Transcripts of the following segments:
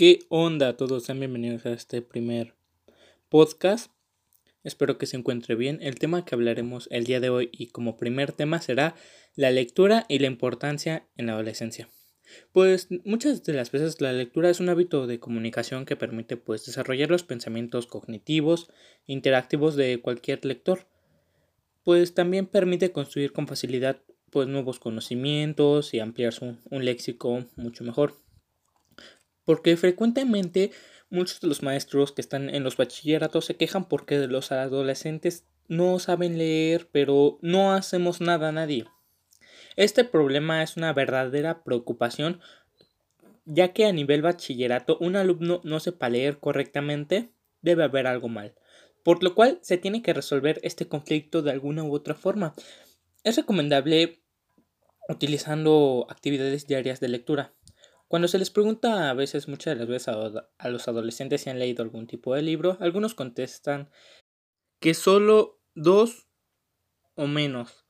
¿Qué onda? Todos sean bienvenidos a este primer podcast. Espero que se encuentre bien. El tema que hablaremos el día de hoy y como primer tema será la lectura y la importancia en la adolescencia. Pues muchas de las veces la lectura es un hábito de comunicación que permite pues desarrollar los pensamientos cognitivos, interactivos de cualquier lector. Pues también permite construir con facilidad pues nuevos conocimientos y ampliar su, un léxico mucho mejor porque frecuentemente muchos de los maestros que están en los bachilleratos se quejan porque los adolescentes no saben leer, pero no hacemos nada a nadie. Este problema es una verdadera preocupación, ya que a nivel bachillerato un alumno no sepa leer correctamente, debe haber algo mal, por lo cual se tiene que resolver este conflicto de alguna u otra forma. Es recomendable utilizando actividades diarias de lectura. Cuando se les pregunta a veces, muchas de las veces a, los adolescentes si han leído algún tipo de libro, algunos contestan que solo dos o menos,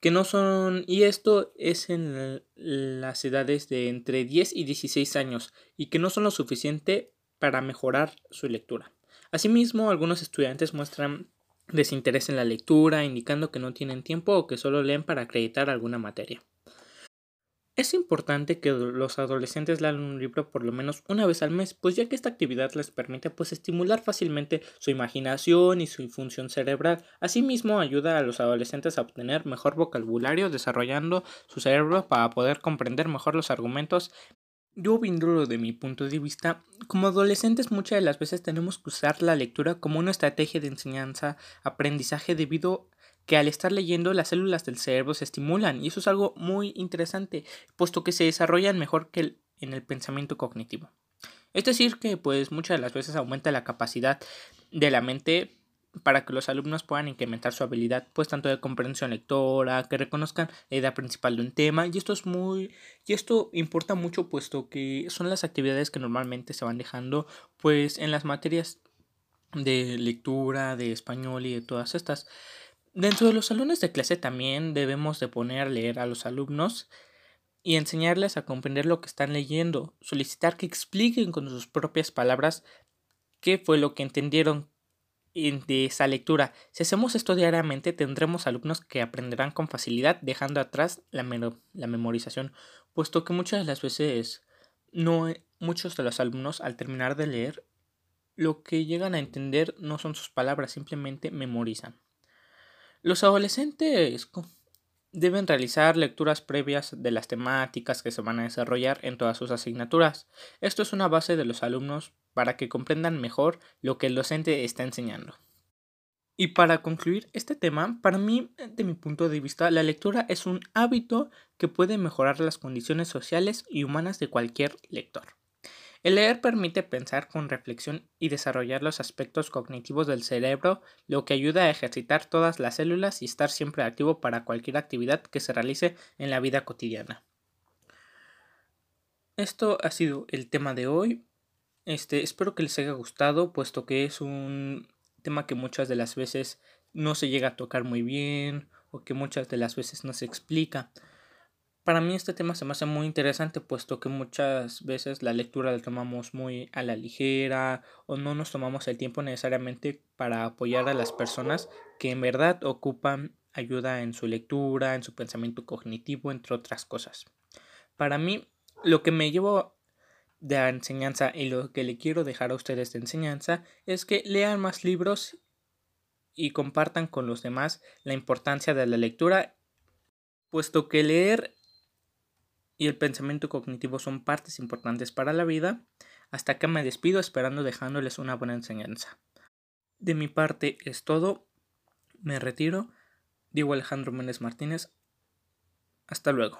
que no son, y esto es en las edades de entre 10 y 16 años, y que no son lo suficiente para mejorar su lectura. Asimismo, algunos estudiantes muestran desinterés en la lectura, indicando que no tienen tiempo o que solo leen para acreditar alguna materia. Es importante que los adolescentes lean un libro por lo menos una vez al mes, pues ya que esta actividad les permite pues estimular fácilmente su imaginación y su función cerebral. Asimismo ayuda a los adolescentes a obtener mejor vocabulario desarrollando su cerebro para poder comprender mejor los argumentos. Yo viéndolo de mi punto de vista, como adolescentes muchas de las veces tenemos que usar la lectura como una estrategia de enseñanza, aprendizaje debido que al estar leyendo las células del cerebro se estimulan y eso es algo muy interesante, puesto que se desarrollan mejor que en el pensamiento cognitivo. Es decir, que pues muchas de las veces aumenta la capacidad de la mente para que los alumnos puedan incrementar su habilidad, pues tanto de comprensión lectora, que reconozcan la idea principal de un tema, y esto es muy, y esto importa mucho, puesto que son las actividades que normalmente se van dejando, pues en las materias de lectura, de español y de todas estas. Dentro de los salones de clase también debemos de poner a leer a los alumnos y enseñarles a comprender lo que están leyendo, solicitar que expliquen con sus propias palabras qué fue lo que entendieron de esa lectura. Si hacemos esto diariamente tendremos alumnos que aprenderán con facilidad dejando atrás la, la memorización, puesto que muchas de las veces no muchos de los alumnos al terminar de leer lo que llegan a entender no son sus palabras, simplemente memorizan. Los adolescentes deben realizar lecturas previas de las temáticas que se van a desarrollar en todas sus asignaturas. Esto es una base de los alumnos para que comprendan mejor lo que el docente está enseñando. Y para concluir este tema, para mí, de mi punto de vista, la lectura es un hábito que puede mejorar las condiciones sociales y humanas de cualquier lector. El leer permite pensar con reflexión y desarrollar los aspectos cognitivos del cerebro, lo que ayuda a ejercitar todas las células y estar siempre activo para cualquier actividad que se realice en la vida cotidiana. Esto ha sido el tema de hoy. Este, espero que les haya gustado, puesto que es un tema que muchas de las veces no se llega a tocar muy bien o que muchas de las veces no se explica. Para mí este tema se me hace muy interesante puesto que muchas veces la lectura la tomamos muy a la ligera o no nos tomamos el tiempo necesariamente para apoyar a las personas que en verdad ocupan ayuda en su lectura, en su pensamiento cognitivo, entre otras cosas. Para mí, lo que me llevo de la enseñanza y lo que le quiero dejar a ustedes de enseñanza es que lean más libros y compartan con los demás la importancia de la lectura, puesto que leer y el pensamiento cognitivo son partes importantes para la vida, hasta que me despido esperando dejándoles una buena enseñanza. De mi parte es todo, me retiro, digo Alejandro Méndez Martínez, hasta luego.